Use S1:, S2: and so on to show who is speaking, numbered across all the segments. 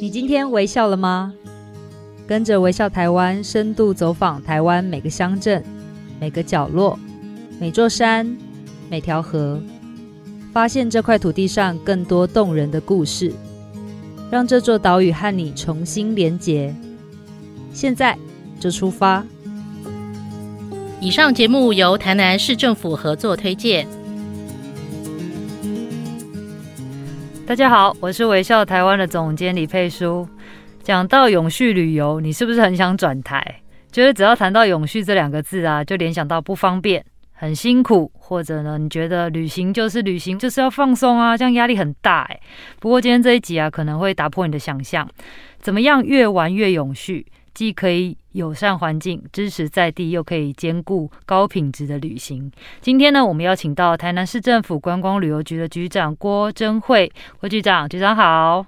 S1: 你今天微笑了吗？跟着微笑台湾深度走访台湾每个乡镇、每个角落、每座山、每条河，发现这块土地上更多动人的故事，让这座岛屿和你重新连结。现在就出发。
S2: 以上节目由台南市政府合作推荐。
S1: 大家好，我是微笑台湾的总监李佩书。讲到永续旅游，你是不是很想转台？觉得只要谈到永续这两个字啊，就联想到不方便、很辛苦，或者呢，你觉得旅行就是旅行，就是要放松啊，这样压力很大哎。不过今天这一集啊，可能会打破你的想象，怎么样越玩越永续？既可以友善环境、支持在地，又可以兼顾高品质的旅行。今天呢，我们邀请到台南市政府观光旅游局的局长郭贞惠，郭局长，局长好。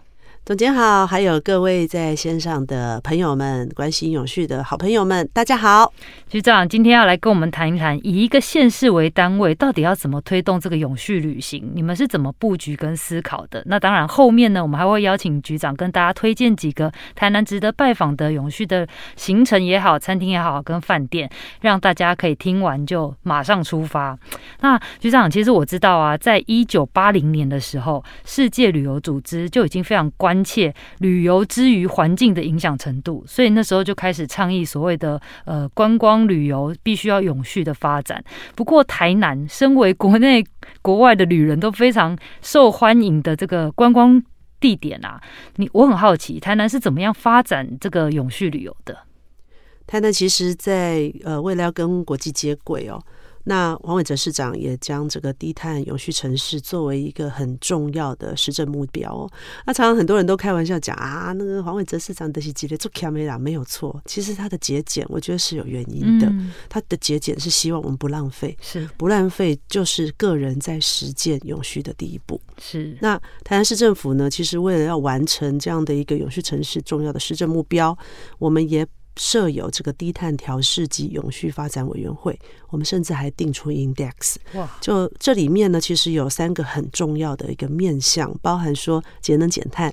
S3: 总监好，还有各位在线上的朋友们，关心永续的好朋友们，大家好。
S1: 局长今天要来跟我们谈一谈，以一个县市为单位，到底要怎么推动这个永续旅行？你们是怎么布局跟思考的？那当然，后面呢，我们还会邀请局长跟大家推荐几个台南值得拜访的永续的行程也好，餐厅也好，跟饭店，让大家可以听完就马上出发。那局长，其实我知道啊，在一九八零年的时候，世界旅游组织就已经非常关。关切旅游之于环境的影响程度，所以那时候就开始倡议所谓的呃观光旅游必须要永续的发展。不过台南身为国内国外的旅人都非常受欢迎的这个观光地点啊，你我很好奇台南是怎么样发展这个永续旅游的？
S3: 台南其实在呃为了要跟国际接轨哦。那黄伟哲市长也将这个低碳永续城市作为一个很重要的施政目标哦。那常常很多人都开玩笑讲啊，那个黄伟哲市长的是节俭做卡梅拉没有错，其实他的节俭我觉得是有原因的。他的节俭是希望我们不浪费，是不浪费就是个人在实践永续的第一步。是那台南市政府呢，其实为了要完成这样的一个永续城市重要的施政目标，我们也。设有这个低碳调试及永续发展委员会，我们甚至还定出 index。哇！就这里面呢，其实有三个很重要的一个面向，包含说节能减碳，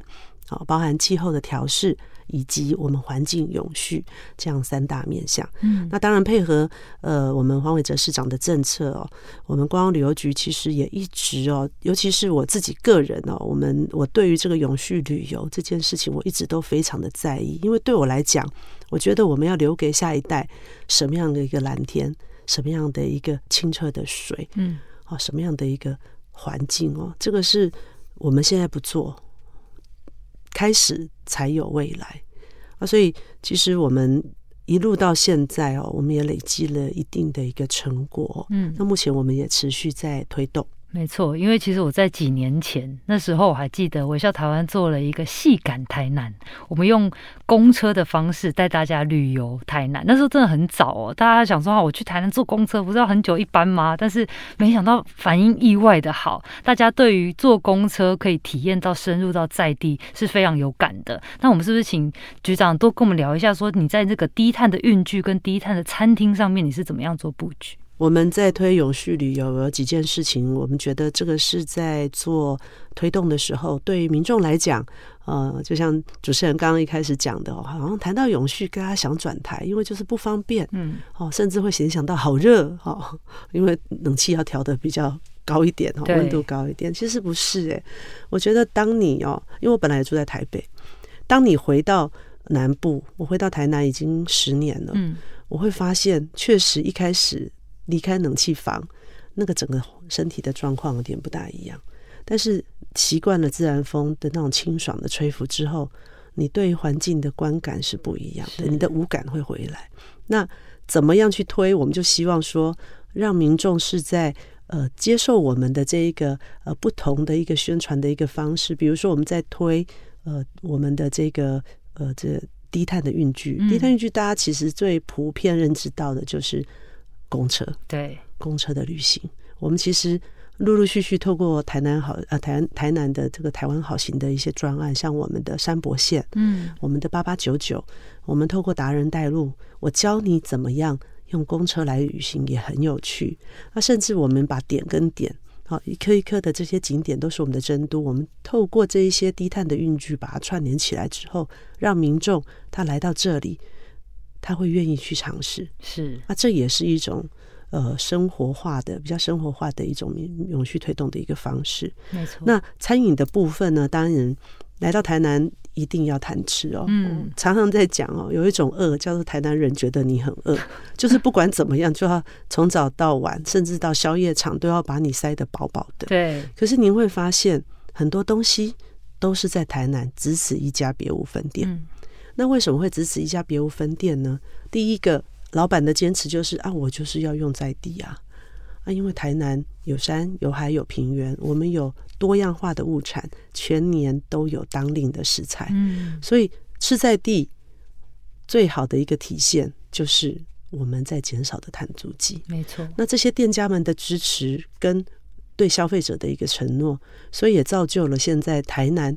S3: 啊，包含气候的调适。以及我们环境永续这样三大面向，嗯，那当然配合呃我们黄伟哲市长的政策哦，我们观光旅游局其实也一直哦，尤其是我自己个人哦，我们我对于这个永续旅游这件事情，我一直都非常的在意，因为对我来讲，我觉得我们要留给下一代什么样的一个蓝天，什么样的一个清澈的水，嗯，哦，什么样的一个环境哦，这个是我们现在不做。开始才有未来啊！所以其实我们一路到现在哦，我们也累积了一定的一个成果。嗯，那目前我们也持续在推动。
S1: 没错，因为其实我在几年前那时候，我还记得微笑台湾做了一个细赶台南，我们用公车的方式带大家旅游台南。那时候真的很早哦，大家想说啊，我去台南坐公车不是要很久一班吗？但是没想到反应意外的好，大家对于坐公车可以体验到深入到在地是非常有感的。那我们是不是请局长多跟我们聊一下，说你在这个低碳的运具跟低碳的餐厅上面，你是怎么样做布局？
S3: 我们在推永续旅游有几件事情，我们觉得这个是在做推动的时候，对于民众来讲，呃，就像主持人刚刚一开始讲的，好像谈到永续，大家想转台，因为就是不方便，嗯，哦，甚至会联想到好热，哦，因为冷气要调的比较高一点，哦，温度高一点，其实不是诶，我觉得当你哦，因为我本来也住在台北，当你回到南部，我回到台南已经十年了，嗯，我会发现确实一开始。离开冷气房，那个整个身体的状况有点不大一样。但是习惯了自然风的那种清爽的吹拂之后，你对环境的观感是不一样的，你的五感会回来。那怎么样去推？我们就希望说，让民众是在呃接受我们的这一个呃不同的一个宣传的一个方式。比如说，我们在推呃我们的这个呃这低碳的运具，低碳运具大家其实最普遍认知到的就是。公车对公车的旅行，我们其实陆陆续续透过台南好呃台台南的这个台湾好行的一些专案，像我们的山博线，嗯，我们的八八九九，我们透过达人带路，我教你怎么样用公车来旅行也很有趣。那甚至我们把点跟点好，一颗一颗的这些景点都是我们的珍都。我们透过这一些低碳的运具，把它串联起来之后，让民众他来到这里，他会愿意去尝试。
S1: 是，
S3: 那这也是一种呃生活化的、比较生活化的一种永续推动的一个方式。
S1: 没错。
S3: 那餐饮的部分呢，当然来到台南。一定要谈吃哦，嗯，常常在讲哦，有一种饿叫做台南人觉得你很饿，就是不管怎么样，就要从早到晚，甚至到宵夜场都要把你塞得饱饱的。
S1: 对。可
S3: 是您会发现，很多东西都是在台南只此一家，别无分店。嗯。那为什么会支持一家，别无分店呢？第一个，老板的坚持就是啊，我就是要用在地啊，啊，因为台南有山有海有平原，我们有。多样化的物产，全年都有当令的食材，嗯，所以吃在地最好的一个体现就是我们在减少的碳足迹，
S1: 没错。
S3: 那这些店家们的支持跟对消费者的一个承诺，所以也造就了现在台南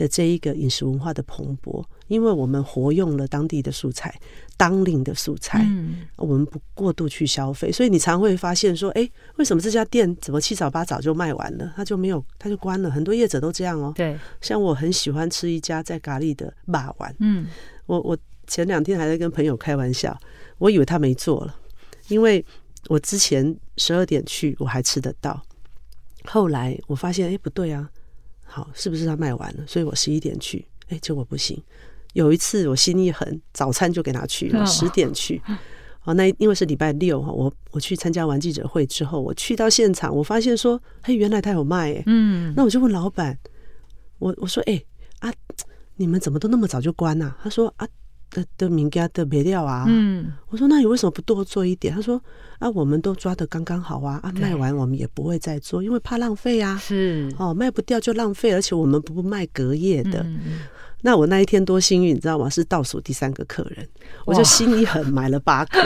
S3: 的这一个饮食文化的蓬勃。因为我们活用了当地的素材，当令的素材，嗯，我们不过度去消费，所以你常会发现说，哎，为什么这家店怎么七早八早就卖完了，他就没有，他就关了。很多业者都这样哦。
S1: 对，
S3: 像我很喜欢吃一家在咖喱的霸丸，嗯，我我前两天还在跟朋友开玩笑，我以为他没做了，因为我之前十二点去我还吃得到，后来我发现，哎，不对啊，好，是不是他卖完了？所以我十一点去，哎，结果不行。有一次我心一狠，早餐就给他去了，十点去。哦，那因为是礼拜六哈，我我去参加完记者会之后，我去到现场，我发现说，嘿，原来他有卖诶。嗯，那我就问老板，我我说，哎啊，你们怎么都那么早就关呐？他说啊，的的名家的没料啊。嗯，我说那你为什么不多做一点？他说啊，我们都抓的刚刚好啊，啊，卖完我们也不会再做，因为怕浪费啊。是哦，卖不掉就浪费，而且我们不卖隔夜的。那我那一天多幸运，你知道吗？是倒数第三个客人，我就心一狠买了八颗，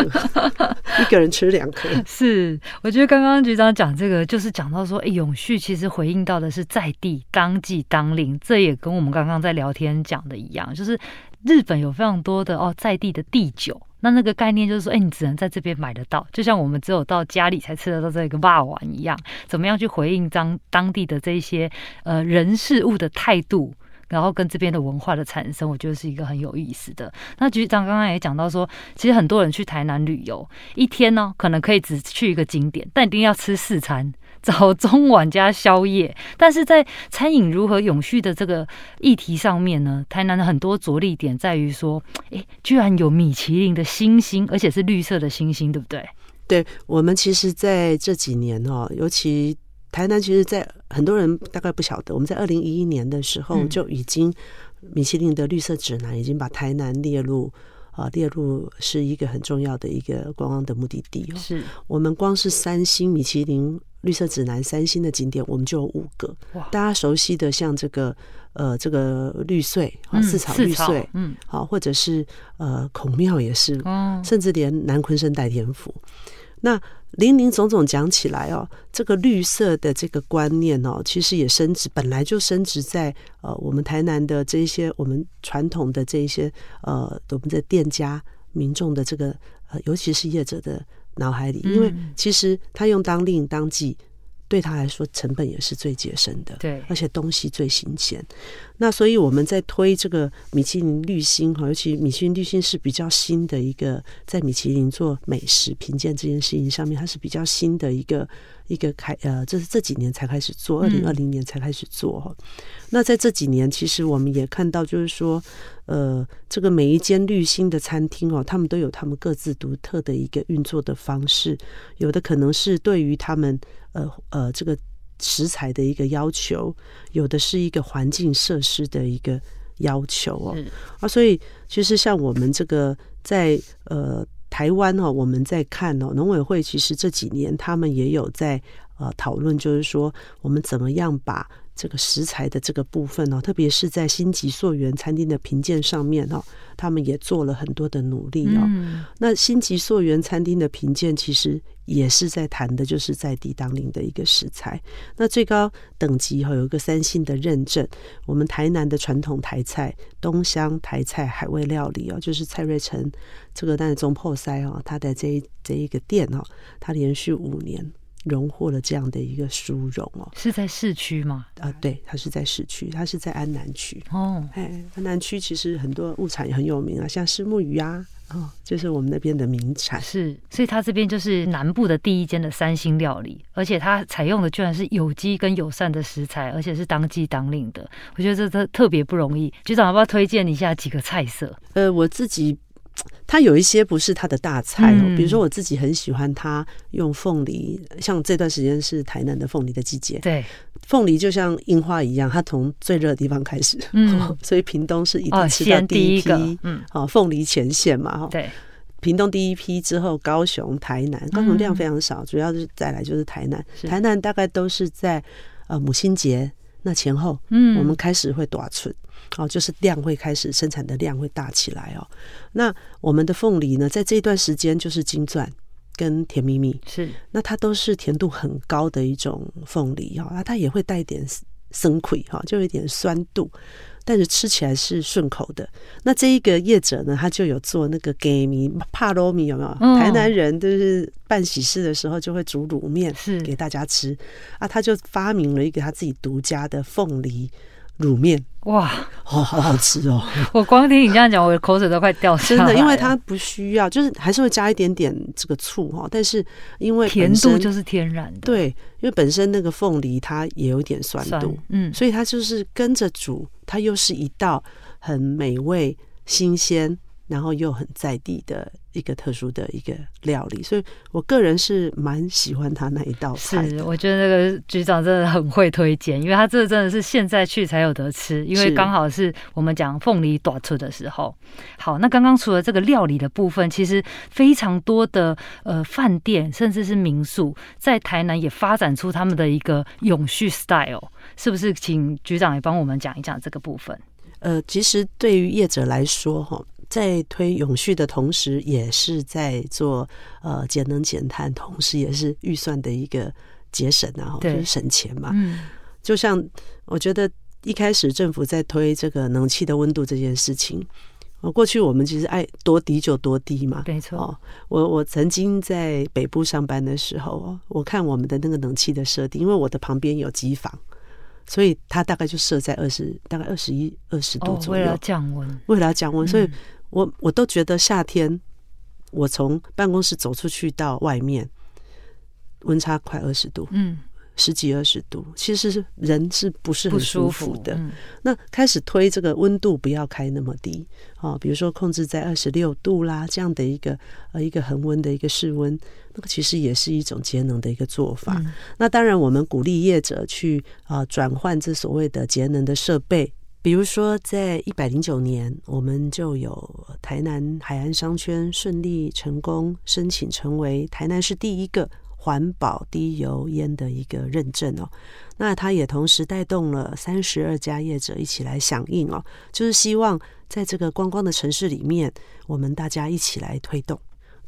S3: 一个人吃两颗。
S1: 是，我觉得刚刚局长讲这个，就是讲到说，哎，永续其实回应到的是在地当季当令，这也跟我们刚刚在聊天讲的一样，就是日本有非常多的哦在地的地酒，那那个概念就是说，哎，你只能在这边买得到，就像我们只有到家里才吃得到这个霸王一样，怎么样去回应当当地的这些呃人事物的态度？然后跟这边的文化的产生，我觉得是一个很有意思的。那局长刚刚也讲到说，其实很多人去台南旅游，一天呢可能可以只去一个景点，但一定要吃四餐，早中晚加宵夜。但是在餐饮如何永续的这个议题上面呢，台南的很多着力点在于说，哎，居然有米其林的星星，而且是绿色的星星，对不对？
S3: 对，我们其实在这几年哦，尤其。台南其实，在很多人大概不晓得，我们在二零一一年的时候就已经米其林的绿色指南已经把台南列入啊，列入是一个很重要的一个观光的目的地哦。是我们光是三星米其林绿色指南三星的景点，我们就有五个。大家熟悉的像这个呃这个绿穗啊，四草绿穗，嗯，好，或者是呃孔庙也是，嗯甚至连南鲲鯓代天府。那林林总总讲起来哦，这个绿色的这个观念哦，其实也升值，本来就升值在呃我们台南的这些我们传统的这一些呃我们的店家民众的这个呃尤其是业者的脑海里，因为其实他用当令当季。对他来说，成本也是最节省的，对，而且东西最新鲜。那所以我们在推这个米其林绿星哈，尤其米其林绿星是比较新的一个，在米其林做美食评鉴这件事情上面，它是比较新的一个一个开呃，这是这几年才开始做，二零二零年才开始做哈。嗯、那在这几年，其实我们也看到，就是说，呃，这个每一间绿星的餐厅哦，他们都有他们各自独特的一个运作的方式，有的可能是对于他们。呃呃，这个食材的一个要求，有的是一个环境设施的一个要求哦。啊，所以其实像我们这个在呃台湾呢，我们在看呢，农委会其实这几年他们也有在呃讨论，就是说我们怎么样把。这个食材的这个部分哦，特别是在星级溯源餐厅的评鉴上面哦，他们也做了很多的努力哦。嗯、那星级溯源餐厅的评鉴其实也是在谈的，就是在地当令的一个食材。那最高等级哈有一个三星的认证，我们台南的传统台菜东乡台菜海味料理哦，就是蔡瑞成这个但是中破塞哦，他的这一这一个店哦，他连续五年。荣获了这样的一个殊荣哦。
S1: 是在市区吗？
S3: 啊，对，它是在市区，它是在安南区。
S1: 哦，
S3: 哎，安南区其实很多物产也很有名啊，像虱目鱼啊。哦，就是我们那边的名产
S1: 是，所以它这边就是南部的第一间的三星料理，而且它采用的居然是有机跟友善的食材，而且是当季当令的，我觉得这特特别不容易。局长要不要推荐一下几个菜色？
S3: 呃，我自己。它有一些不是它的大菜哦，嗯、比如说我自己很喜欢它用凤梨，像这段时间是台南的凤梨的季节，
S1: 对，
S3: 凤梨就像樱花一样，它从最热的地方开始，嗯，所以屏东是一定吃到第一批，哦、嗯，好，凤梨前线嘛，哈，
S1: 对，
S3: 屏东第一批之后，高雄、台南，高雄量非常少，嗯、主要是再来就是台南，台南大概都是在呃母亲节那前后，嗯，我们开始会大出。哦，就是量会开始生产的量会大起来哦。那我们的凤梨呢，在这一段时间就是金钻跟甜蜜蜜，是那它都是甜度很高的一种凤梨哈，那它也会带一点生葵哈，就有一点酸度，但是吃起来是顺口的。那这一个业者呢，他就有做那个给米帕罗米有没有？台南人就是办喜事的时候就会煮卤面是给大家吃啊，他就发明了一个他自己独家的凤梨。卤面哇，哦，好好吃哦！
S1: 我光听你这样讲，我的口水都快掉下来了。
S3: 真的，因为它不需要，就是还是会加一点点这个醋哈，但是因为
S1: 甜度就是天然的，
S3: 对，因为本身那个凤梨它也有点酸度，嗯，所以它就是跟着煮，它又是一道很美味、新鲜。然后又很在地的一个特殊的一个料理，所以我个人是蛮喜欢他那一道菜。
S1: 是，我觉得那个局长真的很会推荐，因为他这真的是现在去才有得吃，因为刚好是我们讲凤梨短出的时候。好，那刚刚除了这个料理的部分，其实非常多的呃饭店甚至是民宿在台南也发展出他们的一个永续 style，是不是？请局长也帮我们讲一讲这个部分。
S3: 呃，其实对于业者来说，哈。在推永续的同时，也是在做呃节能减碳，同时也是预算的一个节省啊，就是省钱嘛。嗯，就像我觉得一开始政府在推这个冷气的温度这件事情，我过去我们其实爱多低就多低嘛，
S1: 没错。哦，
S3: 我我曾经在北部上班的时候，我看我们的那个冷气的设定，因为我的旁边有机房，所以它大概就设在二十，大概二十一二十度左右，为了
S1: 降温，
S3: 为了降温，所以。我我都觉得夏天，我从办公室走出去到外面，温差快二十度，嗯，十几二十度，其实是人是不是很舒服的？嗯、那开始推这个温度不要开那么低哦，比如说控制在二十六度啦，这样的一个呃一个恒温的一个室温，那个其实也是一种节能的一个做法。嗯、那当然，我们鼓励业者去啊转换这所谓的节能的设备。比如说，在一百零九年，我们就有台南海岸商圈顺利成功申请成为台南市第一个环保低油烟的一个认证哦。那它也同时带动了三十二家业者一起来响应哦，就是希望在这个观光的城市里面，我们大家一起来推动。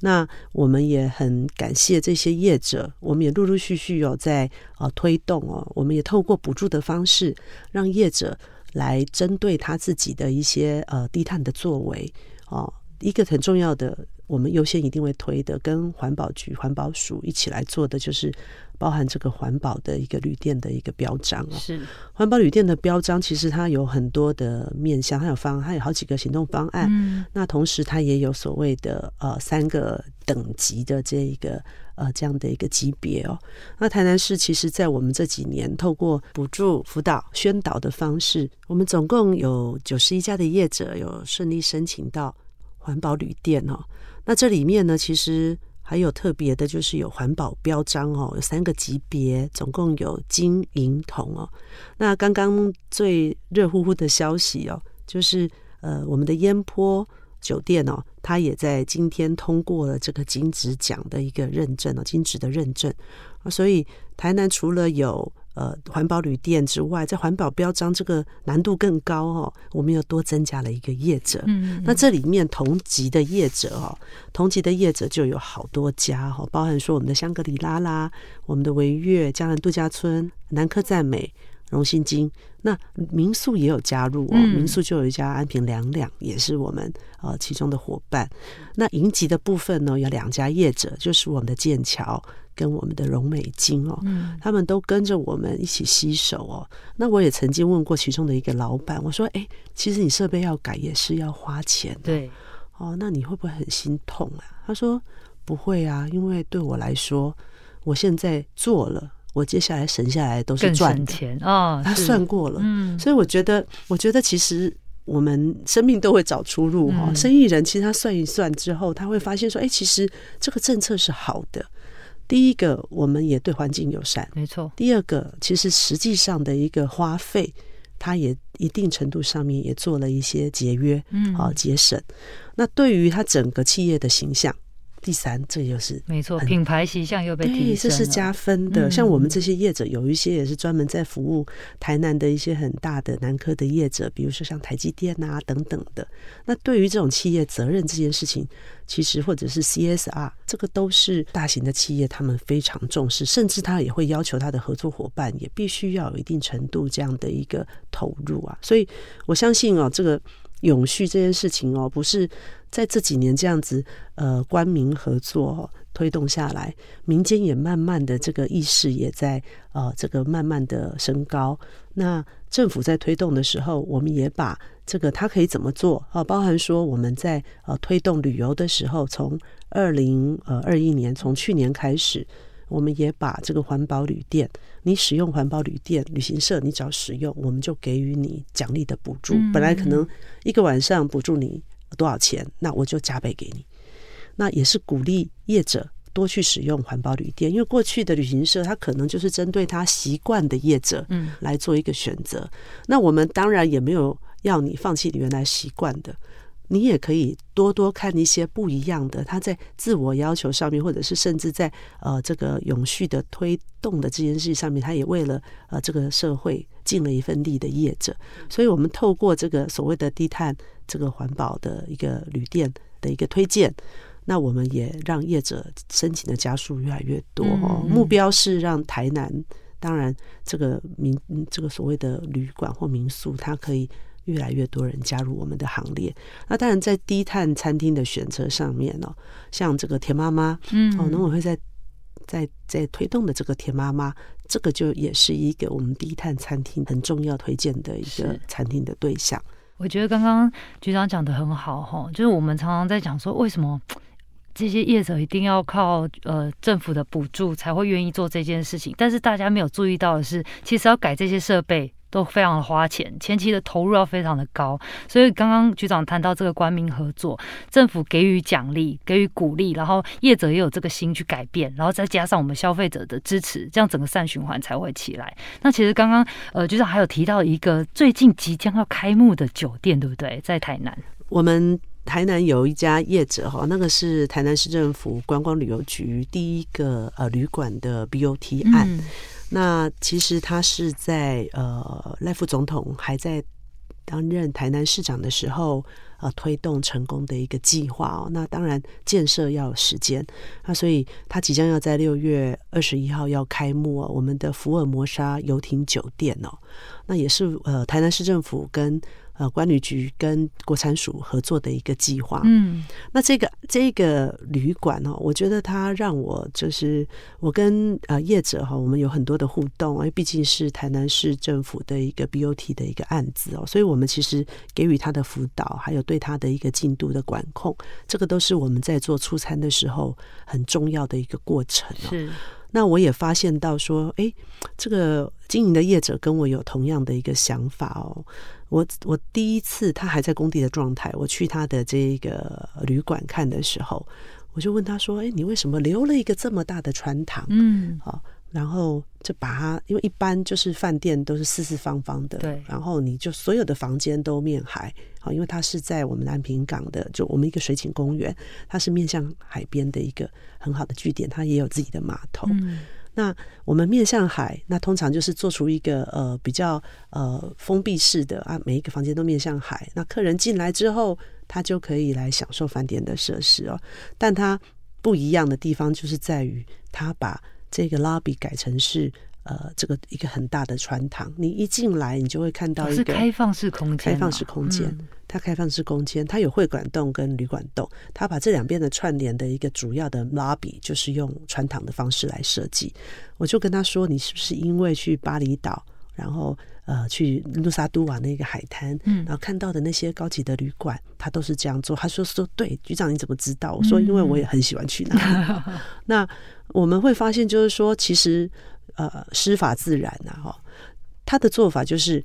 S3: 那我们也很感谢这些业者，我们也陆陆续续有在呃推动哦，我们也透过补助的方式让业者。来针对他自己的一些呃低碳的作为哦，一个很重要的，我们优先一定会推的，跟环保局、环保署一起来做的，就是包含这个环保的一个旅店的一个标章哦。是环保旅店的标章，其实它有很多的面向，它有方，它有好几个行动方案。嗯，那同时它也有所谓的呃三个等级的这一个。呃，这样的一个级别哦。那台南市其实，在我们这几年透过补助、辅导、宣导的方式，我们总共有九十一家的业者有顺利申请到环保旅店哦。那这里面呢，其实还有特别的，就是有环保标章哦，有三个级别，总共有金银铜哦。那刚刚最热乎乎的消息哦，就是呃，我们的烟波。酒店哦，它也在今天通过了这个金质奖的一个认证哦，金质的认证啊，所以台南除了有呃环保旅店之外，在环保标章这个难度更高哦，我们又多增加了一个业者。嗯，嗯，那这里面同级的业者哦，同级的业者就有好多家哦，包含说我们的香格里拉啦，我们的维悦江南度假村、南科赞美。荣信金，那民宿也有加入哦，民宿就有一家安平两两，也是我们呃其中的伙伴。那银级的部分呢，有两家业者，就是我们的剑桥跟我们的荣美金哦，嗯，他们都跟着我们一起携手哦。那我也曾经问过其中的一个老板，我说：“哎，其实你设备要改也是要花钱的，
S1: 对，
S3: 哦，那你会不会很心痛啊？”他说：“不会啊，因为对我来说，我现在做了，我接下来省下来都是赚
S1: 钱哦。他
S3: 算过了，嗯，所以我觉得，我觉得其实。”我们生命都会找出路哈，生意人其实他算一算之后，他会发现说，哎，其实这个政策是好的。第一个，我们也对环境友善，
S1: 没错。
S3: 第二个，其实实际上的一个花费，它也一定程度上面也做了一些节约，嗯，好节省。那对于他整个企业的形象。第三，这就是
S1: 没错，品牌形象又被提升，
S3: 这是加分的。像我们这些业者，有一些也是专门在服务台南的一些很大的南科的业者，比如说像台积电啊等等的。那对于这种企业责任这件事情，其实或者是 CSR，这个都是大型的企业他们非常重视，甚至他也会要求他的合作伙伴也必须要有一定程度这样的一个投入啊。所以我相信哦，这个。永续这件事情哦，不是在这几年这样子呃官民合作推动下来，民间也慢慢的这个意识也在呃这个慢慢的升高。那政府在推动的时候，我们也把这个它可以怎么做啊，包含说我们在呃推动旅游的时候，从二零呃二一年从去年开始。我们也把这个环保旅店，你使用环保旅店，旅行社你只要使用，我们就给予你奖励的补助。本来可能一个晚上补助你多少钱，那我就加倍给你。那也是鼓励业者多去使用环保旅店，因为过去的旅行社他可能就是针对他习惯的业者，嗯，来做一个选择。那我们当然也没有要你放弃你原来习惯的。你也可以多多看一些不一样的，他在自我要求上面，或者是甚至在呃这个永续的推动的这件事上面，他也为了呃这个社会尽了一份力的业者。所以，我们透过这个所谓的低碳这个环保的一个旅店的一个推荐，那我们也让业者申请的家数越来越多哦。目标是让台南，当然这个民这个所谓的旅馆或民宿，它可以。越来越多人加入我们的行列。那当然，在低碳餐厅的选择上面哦，像这个田妈妈，嗯，哦，农委会在在在推动的这个田妈妈，这个就也是一个我们低碳餐厅很重要推荐的一个餐厅的对象。
S1: 我觉得刚刚局长讲的很好哈，就是我们常常在讲说，为什么这些业者一定要靠呃政府的补助才会愿意做这件事情？但是大家没有注意到的是，其实要改这些设备。都非常的花钱，前期的投入要非常的高，所以刚刚局长谈到这个官民合作，政府给予奖励，给予鼓励，然后业者也有这个心去改变，然后再加上我们消费者的支持，这样整个善循环才会起来。那其实刚刚呃局长还有提到一个最近即将要开幕的酒店，对不对？在台南，
S3: 我们台南有一家业者哈，那个是台南市政府观光旅游局第一个呃旅馆的 BOT 案。嗯那其实他是在呃赖副总统还在担任台南市长的时候，呃推动成功的一个计划哦。那当然建设要有时间，那所以他即将要在六月二十一号要开幕哦，我们的福尔摩沙游艇酒店哦，那也是呃台南市政府跟。呃，管理局跟国产署合作的一个计划。嗯，那这个这个旅馆哦，我觉得它让我就是我跟呃业者哈，我们有很多的互动，因为毕竟是台南市政府的一个 BOT 的一个案子哦，所以我们其实给予他的辅导，还有对他的一个进度的管控，这个都是我们在做出餐的时候很重要的一个过程哦。是。那我也发现到说，哎，这个经营的业者跟我有同样的一个想法哦。我我第一次他还在工地的状态，我去他的这个旅馆看的时候，我就问他说：“哎，你为什么留了一个这么大的穿堂？”嗯，好，然后就把它，因为一般就是饭店都是四四方方的，对，然后你就所有的房间都面海，好，因为它是在我们南平港的，就我们一个水景公园，它是面向海边的一个很好的据点，它也有自己的码头。嗯那我们面向海，那通常就是做出一个呃比较呃封闭式的啊，每一个房间都面向海。那客人进来之后，他就可以来享受饭店的设施哦。但它不一样的地方就是在于，他把这个 lobby 改成是呃这个一个很大的穿堂。你一进来，你就会看到一个
S1: 是开放式空间，
S3: 开放式空间。它开放式空间，它有会馆洞跟旅馆洞，它把这两边的串联的一个主要的 lobby 就是用穿堂的方式来设计。我就跟他说：“你是不是因为去巴厘岛，然后呃去路沙都瓦那个海滩，然后看到的那些高级的旅馆，他都是这样做？”他说：“说对，局长你怎么知道？”我说：“因为我也很喜欢去那里。”那我们会发现，就是说，其实呃，师法自然呐，哈，他的做法就是。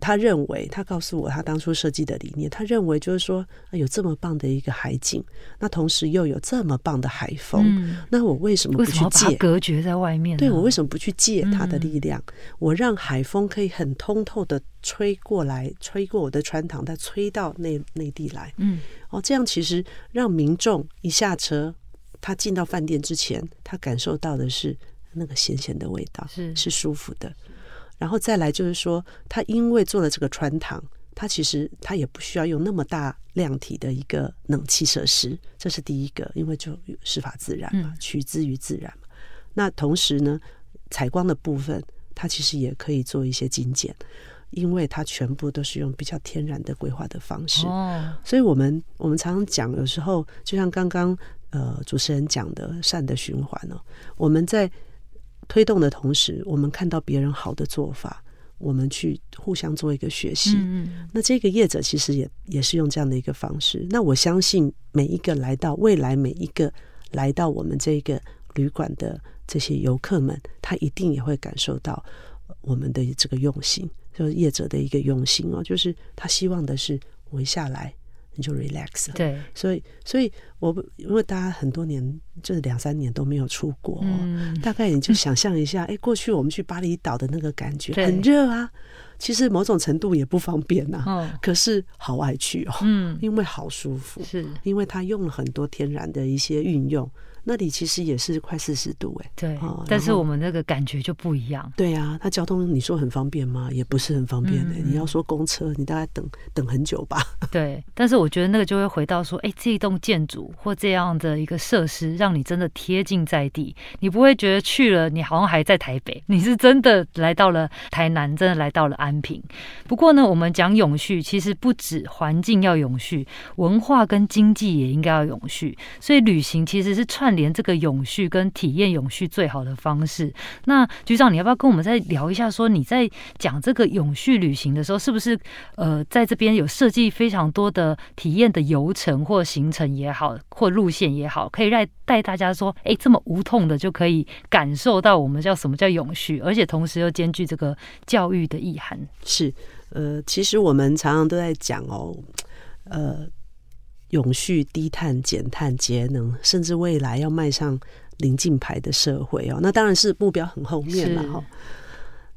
S3: 他认为，他告诉我他当初设计的理念。他认为就是说，有这么棒的一个海景，那同时又有这么棒的海风，嗯、那我为什么不去借？
S1: 隔绝在外面？
S3: 对，我为什么不去借它的力量？嗯、我让海风可以很通透的吹过来，吹过我的穿堂，再吹到内内地来。嗯，哦，这样其实让民众一下车，他进到饭店之前，他感受到的是那个咸咸的味道，是是舒服的。然后再来就是说，他因为做了这个穿堂，他其实他也不需要用那么大量体的一个冷气设施，这是第一个，因为就师法自然嘛，取之于自然嘛。那同时呢，采光的部分，它其实也可以做一些精简，因为它全部都是用比较天然的规划的方式。哦，所以我们我们常常讲，有时候就像刚刚呃主持人讲的善的循环哦，我们在。推动的同时，我们看到别人好的做法，我们去互相做一个学习。嗯，那这个业者其实也也是用这样的一个方式。那我相信每一个来到未来每一个来到我们这个旅馆的这些游客们，他一定也会感受到我们的这个用心，就是业者的一个用心哦，就是他希望的是我一下来。你就 relax 了，对，所以，所以我因为大家很多年就是两三年都没有出国，嗯、大概你就想象一下，哎、嗯，过去我们去巴厘岛的那个感觉，很热啊，其实某种程度也不方便呐、啊，哦、可是好爱去哦，嗯，因为好舒服，是。因为它用了很多天然的一些运用。那里其实也是快四十度哎，
S1: 对，但是我们那个感觉就不一样。
S3: 对啊，它交通你说很方便吗？也不是很方便的。你要说公车，你大概等等很久吧。
S1: 对，但是我觉得那个就会回到说，哎，这一栋建筑或这样的一个设施，让你真的贴近在地，你不会觉得去了你好像还在台北，你是真的来到了台南，真的来到了安平。不过呢，我们讲永续，其实不止环境要永续，文化跟经济也应该要永续。所以旅行其实是串。连这个永续跟体验永续最好的方式，那局长，你要不要跟我们再聊一下？说你在讲这个永续旅行的时候，是不是呃，在这边有设计非常多的体验的游程或行程也好，或路线也好，可以让带大家说，哎，这么无痛的就可以感受到我们叫什么叫永续，而且同时又兼具这个教育的意涵。
S3: 是，呃，其实我们常常都在讲哦，呃。永续、低碳、减碳、节能，甚至未来要迈上零净排的社会哦，那当然是目标很后面了哈。是，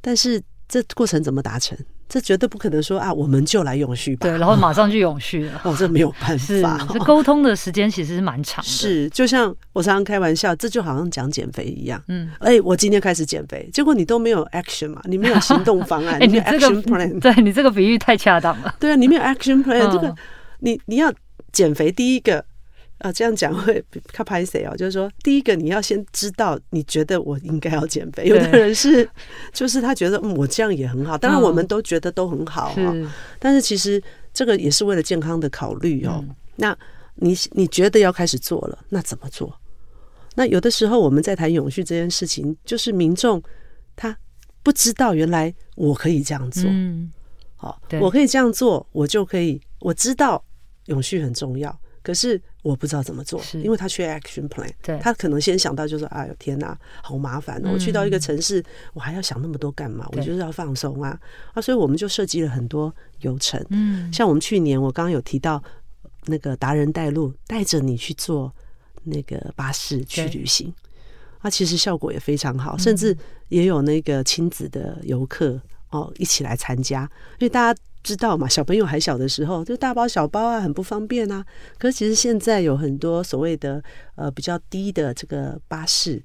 S3: 但是这过程怎么达成？这绝对不可能说啊，我们就来永续吧，
S1: 对，然后马上就永续了。
S3: 哦，这没有办法。
S1: 这沟通的时间其实是蛮长的。
S3: 是，就像我常常开玩笑，这就好像讲减肥一样。嗯，哎，我今天开始减肥，结果你都没有 action 嘛，你没有行动方案，你没有 action plan。
S1: 对，你这个比喻太恰当了。
S3: 对啊，你没有 action plan，这个你你要。减肥第一个啊，这样讲会较拍谁哦。就是说，第一个你要先知道，你觉得我应该要减肥。有的人是，就是他觉得嗯，我这样也很好。当然，我们都觉得都很好啊。但是其实这个也是为了健康的考虑哦。那你你觉得要开始做了，那怎么做？那有的时候我们在谈永续这件事情，就是民众他不知道原来我可以这样做。嗯，好，我可以这样做，我就可以我知道。永续很重要，可是我不知道怎么做，因为他缺 action plan。对，他可能先想到就是，哎呦天哪，好麻烦哦！我去到一个城市，我还要想那么多干嘛？我就是要放松啊啊！所以我们就设计了很多游程。嗯，像我们去年我刚刚有提到那个达人带路，带着你去坐那个巴士去旅行，啊，其实效果也非常好，甚至也有那个亲子的游客哦一起来参加，因为大家。知道嘛？小朋友还小的时候，就大包小包啊，很不方便啊。可是其实现在有很多所谓的呃比较低的这个巴士，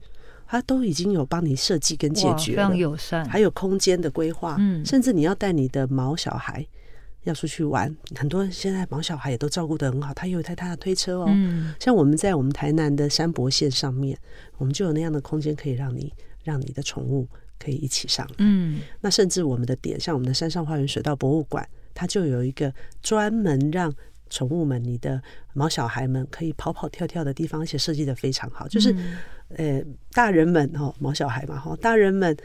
S3: 它都已经有帮你设计跟解决了，非常友善，还有空间的规划。嗯，甚至你要带你的毛小孩要出去玩，很多现在毛小孩也都照顾得很好，他有一台他的推车哦。嗯，像我们在我们台南的山博线上面，我们就有那样的空间可以让你让你的宠物。可以一起上来，嗯，那甚至我们的点，像我们的山上花园水稻博物馆，它就有一个专门让宠物们、你的毛小孩们可以跑跑跳跳的地方，而且设计的非常好。就是，呃，大人们哦，毛小孩嘛哈，大人们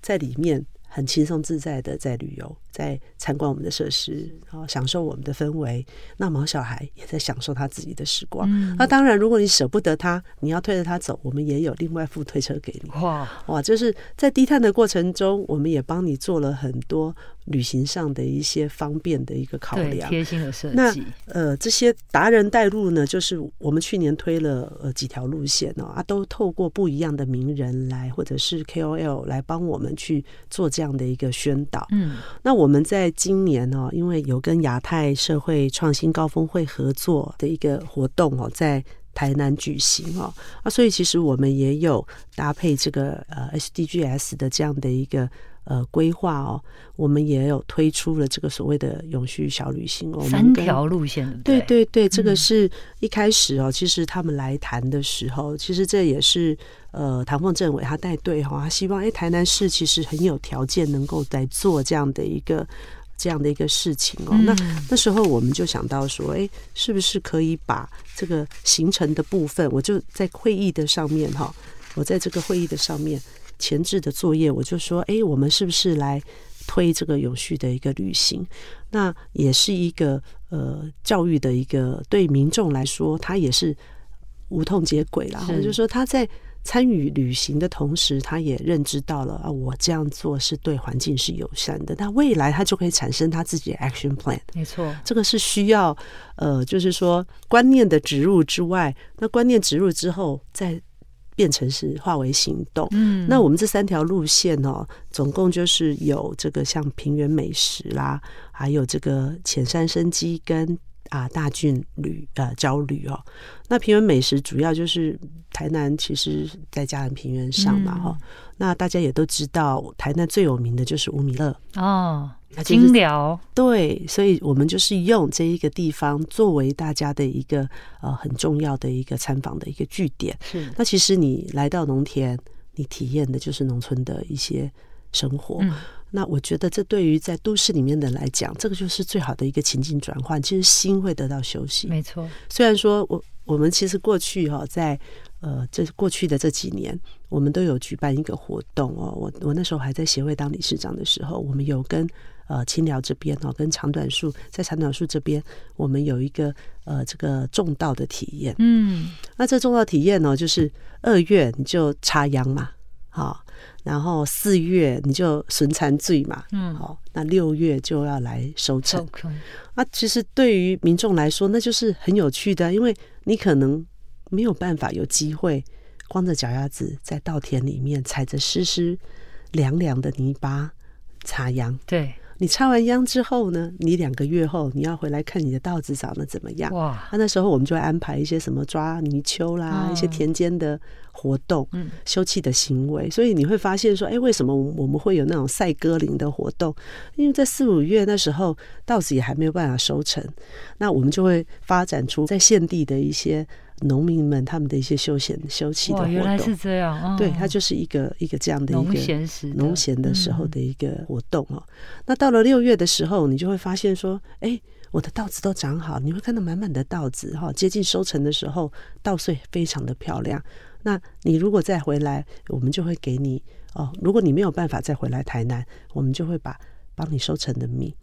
S3: 在里面很轻松自在的在旅游。在参观我们的设施，然后享受我们的氛围。那毛小孩也在享受他自己的时光。嗯、那当然，如果你舍不得他，你要推着他走，我们也有另外付推车给你。哇哇，就是在低碳的过程中，我们也帮你做了很多旅行上的一些方便的一个考量，
S1: 贴心的设计。
S3: 那呃，这些达人带路呢，就是我们去年推了呃几条路线哦啊，都透过不一样的名人来，或者是 KOL 来帮我们去做这样的一个宣导。嗯，那。我们在今年哦，因为有跟亚太社会创新高峰会合作的一个活动哦，在台南举行哦，啊，所以其实我们也有搭配这个呃 SDGs 的这样的一个呃规划哦，我们也有推出了这个所谓的永续小旅行哦，
S1: 三条路线，
S3: 对对对，这个是一开始哦，其实他们来谈的时候，其实这也是。呃，唐凤政委他带队哈，他希望哎，台南市其实很有条件能够来做这样的一个这样的一个事情哦。嗯、那那时候我们就想到说，哎，是不是可以把这个行程的部分，我就在会议的上面哈，我在这个会议的上面前置的作业，我就说，哎，我们是不是来推这个永续的一个旅行？那也是一个呃教育的一个对民众来说，他也是无痛接轨啦。是就说他在。参与旅行的同时，他也认知到了啊，我这样做是对环境是友善的。那未来他就可以产生他自己的 action plan。
S1: 没错，
S3: 这个是需要呃，就是说观念的植入之外，那观念植入之后，再变成是化为行动。嗯，那我们这三条路线哦，总共就是有这个像平原美食啦，还有这个浅山生机跟。啊，大郡旅呃，郊旅哦，那平原美食主要就是台南，其实在嘉南平原上嘛哈。嗯、那大家也都知道，台南最有名的就是五米乐
S1: 哦，金寮
S3: 对，所以我们就是用这一个地方作为大家的一个呃很重要的一个参访的一个据点。是，那其实你来到农田，你体验的就是农村的一些生活。嗯那我觉得，这对于在都市里面的人来讲，这个就是最好的一个情境转换。其实心会得到休息。
S1: 没错。
S3: 虽然说我我们其实过去哈，在呃这过去的这几年，我们都有举办一个活动哦。我我那时候还在协会当理事长的时候，我们有跟呃青寮这边哦，跟长短树在长短树这边，我们有一个呃这个种稻的体验。嗯。那这种稻体验呢，就是二月你就插秧嘛，好。然后四月你就损残罪嘛，嗯，好，那六月就要来收成。啊，其实对于民众来说，那就是很有趣的，因为你可能没有办法有机会光着脚丫子在稻田里面踩着湿湿凉凉的泥巴插秧。
S1: 对。
S3: 你插完秧之后呢，你两个月后你要回来看你的稻子长得怎么样？哇！那那时候我们就会安排一些什么抓泥鳅啦，哦、一些田间的活动，嗯，休憩的行为。所以你会发现说，哎，为什么我们会有那种赛鸽林的活动？因为在四五月那时候稻子也还没有办法收成，那我们就会发展出在现地的一些。农民们他们的一些休闲休憩的活动，
S1: 原来是这样，哦、对，
S3: 它就是一个一个这样的一个
S1: 农闲时
S3: 农闲的时候的一个活动哦。嗯、那到了六月的时候，你就会发现说，哎，我的稻子都长好，你会看到满满的稻子哈。接近收成的时候，稻穗非常的漂亮。那你如果再回来，我们就会给你哦。如果你没有办法再回来台南，我们就会把帮你收成的米。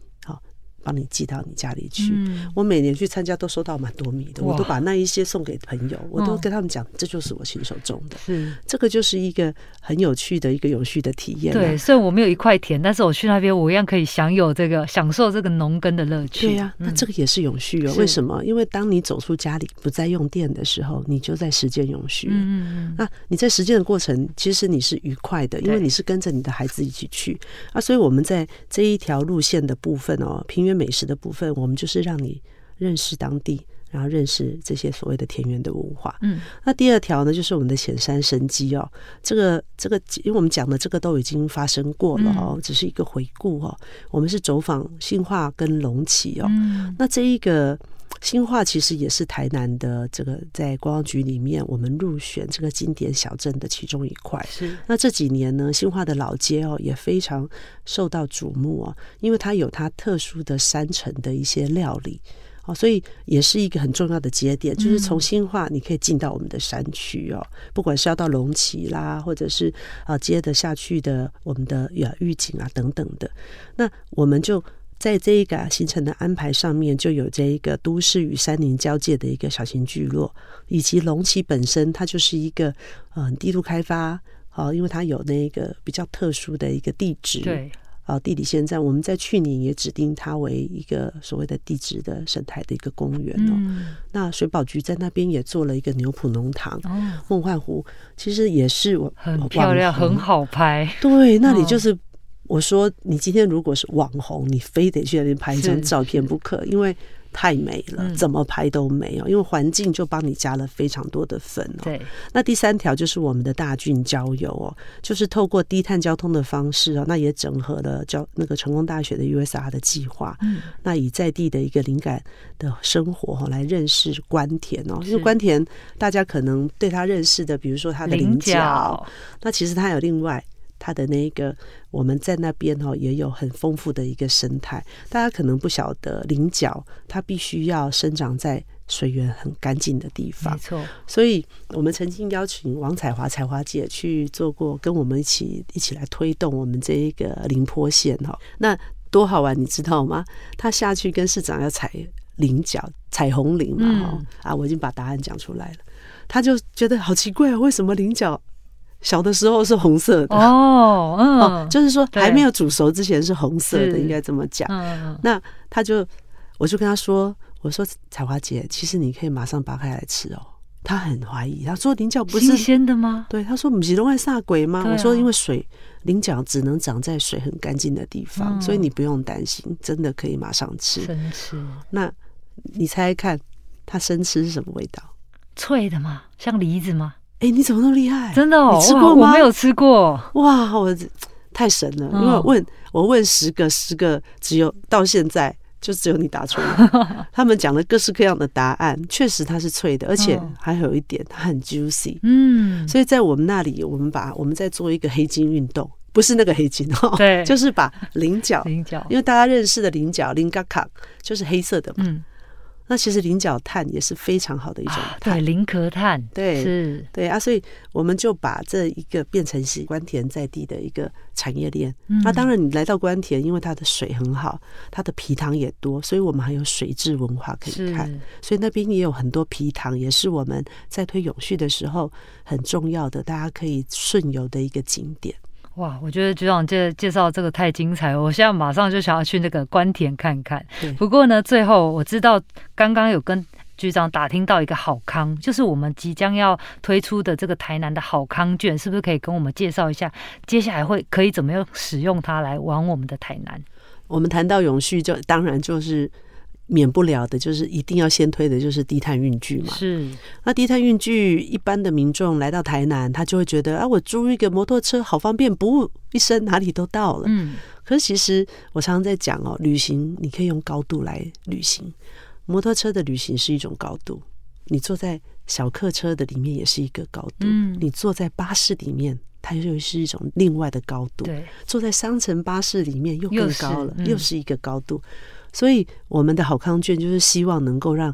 S3: 帮你寄到你家里去。嗯、我每年去参加都收到蛮多米的，我都把那一些送给朋友，我都跟他们讲，这就是我亲手种的。是，这个就是一个很有趣的一个永续的体验。
S1: 对，虽然我没有一块田，但是我去那边，我一样可以享有这个享受这个农耕的乐趣。
S3: 对呀、啊，那这个也是永续哦。嗯、为什么？因为当你走出家里不再用电的时候，你就在实践永续。嗯嗯。那你在实践的过程，其实你是愉快的，因为你是跟着你的孩子一起去对啊。所以我们在这一条路线的部分哦，平原。美食的部分，我们就是让你认识当地，然后认识这些所谓的田园的文化。嗯，那第二条呢，就是我们的显山生机哦。这个这个，因为我们讲的这个都已经发生过了哦，只是一个回顾哦。我们是走访新化跟龙崎哦。嗯，那这一个新化其实也是台南的这个在观光局里面，我们入选这个经典小镇的其中一块。
S1: 是。
S3: 那这几年呢，新化的老街哦也非常受到瞩目哦，因为它有它特殊的山城的一些料理。哦，所以也是一个很重要的节点，就是从新化你可以进到我们的山区哦，不管是要到龙崎啦，或者是啊接着下去的我们的呀玉井啊等等的，那我们就在这一个行程的安排上面，就有这一个都市与山林交界的一个小型聚落，以及龙崎本身它就是一个嗯低度开发，哦，因为它有那个比较特殊的一个地质。
S1: 对。
S3: 啊，地理现在我们在去年也指定它为一个所谓的地质的生态的一个公园哦。嗯、那水保局在那边也做了一个牛埔农场，哦、梦幻湖其实也是我
S1: 很漂亮，很好拍。
S3: 对，那里就是、哦、我说，你今天如果是网红，你非得去那边拍一张照片不可，因为。太美了，怎么拍都美哦。因为环境就帮你加了非常多的分哦。
S1: 对，
S3: 那第三条就是我们的大圳郊游哦，就是透过低碳交通的方式哦，那也整合了交那个成功大学的 USR 的计划。嗯，那以在地的一个灵感的生活哈来认识关田哦，因为关田大家可能对他认识的，比如说他的菱角，那其实他有另外。它的那个，我们在那边哦，也有很丰富的一个生态。大家可能不晓得，菱角它必须要生长在水源很干净的地方。
S1: 没错，
S3: 所以我们曾经邀请王彩华、彩华姐去做过，跟我们一起一起来推动我们这一个林坡线哈。那多好玩，你知道吗？他下去跟市长要采菱角，彩虹菱嘛哈、嗯、啊！我已经把答案讲出来了，他就觉得好奇怪啊，为什么菱角？小的时候是红色的
S1: 哦，嗯、哦，
S3: 就是说还没有煮熟之前是红色的，应该这么讲。嗯、那他就，我就跟他说：“我说彩华姐，其实你可以马上拔开来吃哦。”他很怀疑，他说：“菱角不是
S1: 新鲜的吗？”
S3: 对，他说：“不是都爱煞鬼吗？”我说：“因为水菱角只能长在水很干净的地方，嗯、所以你不用担心，真的可以马上吃。”
S1: 生吃。
S3: 那你猜猜看，它生吃是什么味道？
S1: 脆的吗？像梨子吗？
S3: 哎，你怎么那么厉害？
S1: 真的哦，
S3: 你吃过吗？
S1: 我没有吃过。
S3: 哇，我太神了！因为我问我问十个，十个只有到现在就只有你答出来。他们讲了各式各样的答案，确实它是脆的，而且还有一点它很 juicy。嗯，所以在我们那里，我们把我们在做一个黑金运动，不是那个黑金哦，对，就是把菱角，
S1: 菱角，
S3: 因为大家认识的菱角，菱角卡就是黑色的嘛。嗯。那其实菱角炭也是非常好的一种炭，
S1: 对，菱壳炭，
S3: 对，
S1: 是，
S3: 对啊，所以我们就把这一个变成是官田在地的一个产业链。嗯、那当然，你来到官田，因为它的水很好，它的皮塘也多，所以我们还有水质文化可以看。所以那边也有很多皮塘，也是我们在推永续的时候很重要的，大家可以顺游的一个景点。
S1: 哇，我觉得局长介介绍这个太精彩了，我现在马上就想要去那个关田看看。对不过呢，最后我知道刚刚有跟局长打听到一个好康，就是我们即将要推出的这个台南的好康券，是不是可以跟我们介绍一下？接下来会可以怎么样使用它来玩我们的台南？
S3: 我们谈到永续，就当然就是。免不了的就是一定要先推的就是低碳运具嘛。
S1: 是，
S3: 那低碳运具一般的民众来到台南，他就会觉得啊，我租一个摩托车好方便，不一声哪里都到了。嗯，可是其实我常常在讲哦，旅行你可以用高度来旅行。摩托车的旅行是一种高度，你坐在小客车的里面也是一个高度。嗯，你坐在巴士里面，它又是一种另外的高度。对，坐在商城巴士里面又更高了，又是，嗯，又是一个高度。所以，我们的好康券就是希望能够让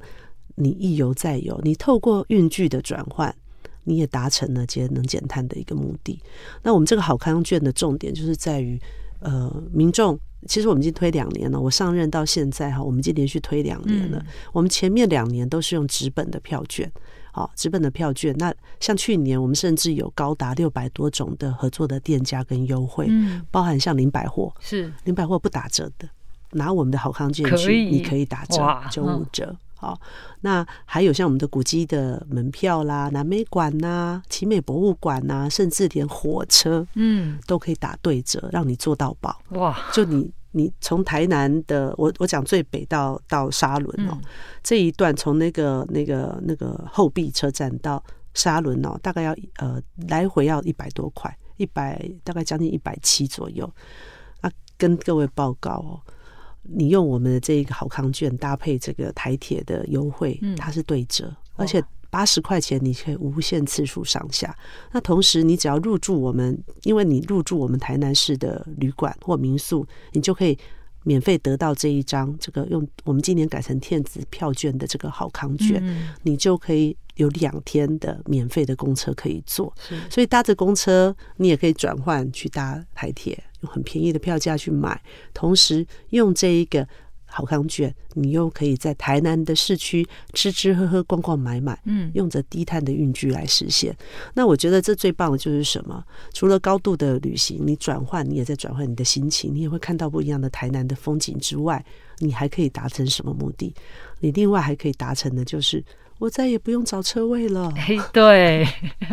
S3: 你一游再游，你透过运具的转换，你也达成了节能减碳的一个目的。那我们这个好康券的重点就是在于，呃，民众其实我们已经推两年了，我上任到现在哈，我们已经连续推两年了。我们前面两年都是用纸本的票券，好，纸本的票券。那像去年，我们甚至有高达六百多种的合作的店家跟优惠，包含像零百货，是零百货不打折的。拿我们的好康券去，你可以打折九五折。好，那还有像我们的古迹的门票啦、南美馆呐、奇美博物馆呐，甚至连火车，嗯，都可以打对折，让你坐到饱。哇！就你你从台南的，我我讲最北到到沙仑哦，这一段从那个那个那个后壁车站到沙仑哦，大概要呃来回要一百多块，一百大概将近一百七左右。啊，跟各位报告哦。你用我们的这一个好康券搭配这个台铁的优惠，它是对折，嗯、而且八十块钱你可以无限次数上下。那同时你只要入住我们，因为你入住我们台南市的旅馆或民宿，你就可以免费得到这一张这个用我们今年改成电子票券的这个好康券，嗯、你就可以有两天的免费的公车可以坐。所以搭着公车，你也可以转换去搭台铁。用很便宜的票价去买，同时用这一个好康券，你又可以在台南的市区吃吃喝喝、逛逛买买，嗯，用着低碳的运具来实现。那我觉得这最棒的就是什么？除了高度的旅行，你转换，你也在转换你的心情，你也会看到不一样的台南的风景之外，你还可以达成什么目的？你另外还可以达成的就是。我再也不用找车位了。
S1: 哎，对，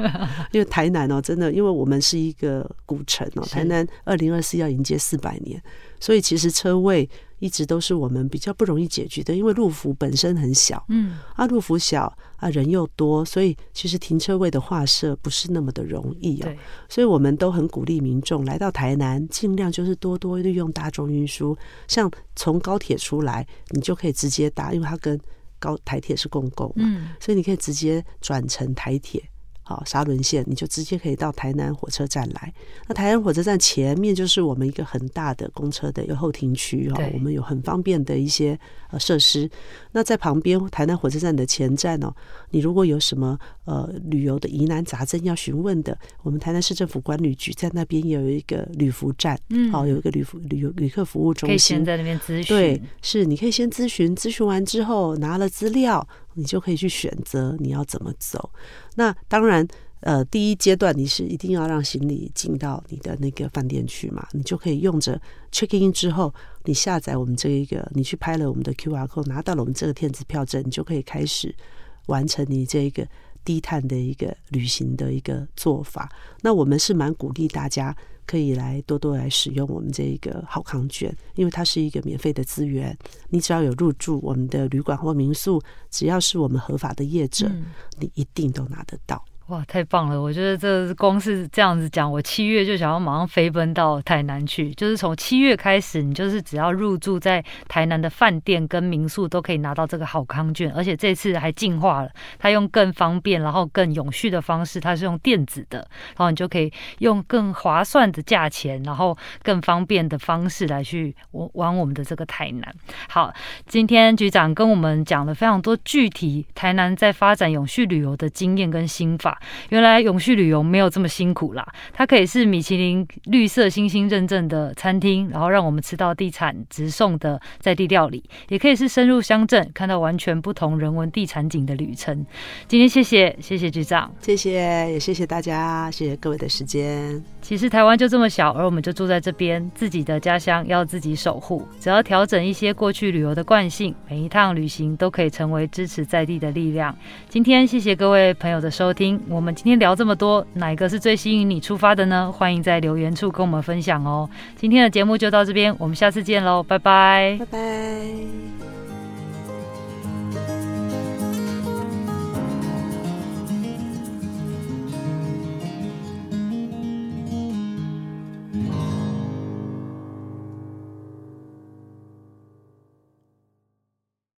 S3: 因为台南哦，真的，因为我们是一个古城哦，台南二零二四要迎接四百年，所以其实车位一直都是我们比较不容易解决的，因为路幅本身很小，嗯，啊，路幅小啊，人又多，所以其实停车位的划设不是那么的容易哦。所以我们都很鼓励民众来到台南，尽量就是多多利用大众运输，像从高铁出来，你就可以直接搭，因为它跟高台铁是共构嘛，嗯，所以你可以直接转乘台铁。好，沙仑线你就直接可以到台南火车站来。那台南火车站前面就是我们一个很大的公车的一个候停区哦，我们有很方便的一些呃设施。那在旁边台南火车站的前站哦，你如果有什么呃旅游的疑难杂症要询问的，我们台南市政府管理局在那边也有一个旅服站，嗯，好，有一个旅服旅游旅客服务中心，可以
S1: 先在那边咨询。
S3: 对，是你可以先咨询，咨询完之后拿了资料。你就可以去选择你要怎么走。那当然，呃，第一阶段你是一定要让行李进到你的那个饭店去嘛，你就可以用着 check in 之后，你下载我们这一个，你去拍了我们的 QR code，拿到了我们这个电子票证，你就可以开始完成你这一个低碳的一个旅行的一个做法。那我们是蛮鼓励大家。可以来多多来使用我们这一个好康券，因为它是一个免费的资源。你只要有入住我们的旅馆或民宿，只要是我们合法的业者，嗯、你一定都拿得到。
S1: 哇，太棒了！我觉得这光是这样子讲，我七月就想要马上飞奔到台南去。就是从七月开始，你就是只要入住在台南的饭店跟民宿，都可以拿到这个好康券。而且这次还进化了，它用更方便，然后更永续的方式，它是用电子的，然后你就可以用更划算的价钱，然后更方便的方式来去玩我们的这个台南。好，今天局长跟我们讲了非常多具体台南在发展永续旅游的经验跟心法。原来永续旅游没有这么辛苦啦，它可以是米其林绿色星星认证的餐厅，然后让我们吃到地产直送的在地料理，也可以是深入乡镇看到完全不同人文地产景的旅程。今天谢谢谢谢局长，
S3: 谢谢也谢谢大家，谢谢各位的时间。
S1: 其实台湾就这么小，而我们就住在这边，自己的家乡要自己守护。只要调整一些过去旅游的惯性，每一趟旅行都可以成为支持在地的力量。今天谢谢各位朋友的收听。我们今天聊这么多，哪一个是最吸引你出发的呢？欢迎在留言处跟我们分享哦。今天的节目就到这边，我们下次见喽，拜拜，
S3: 拜拜。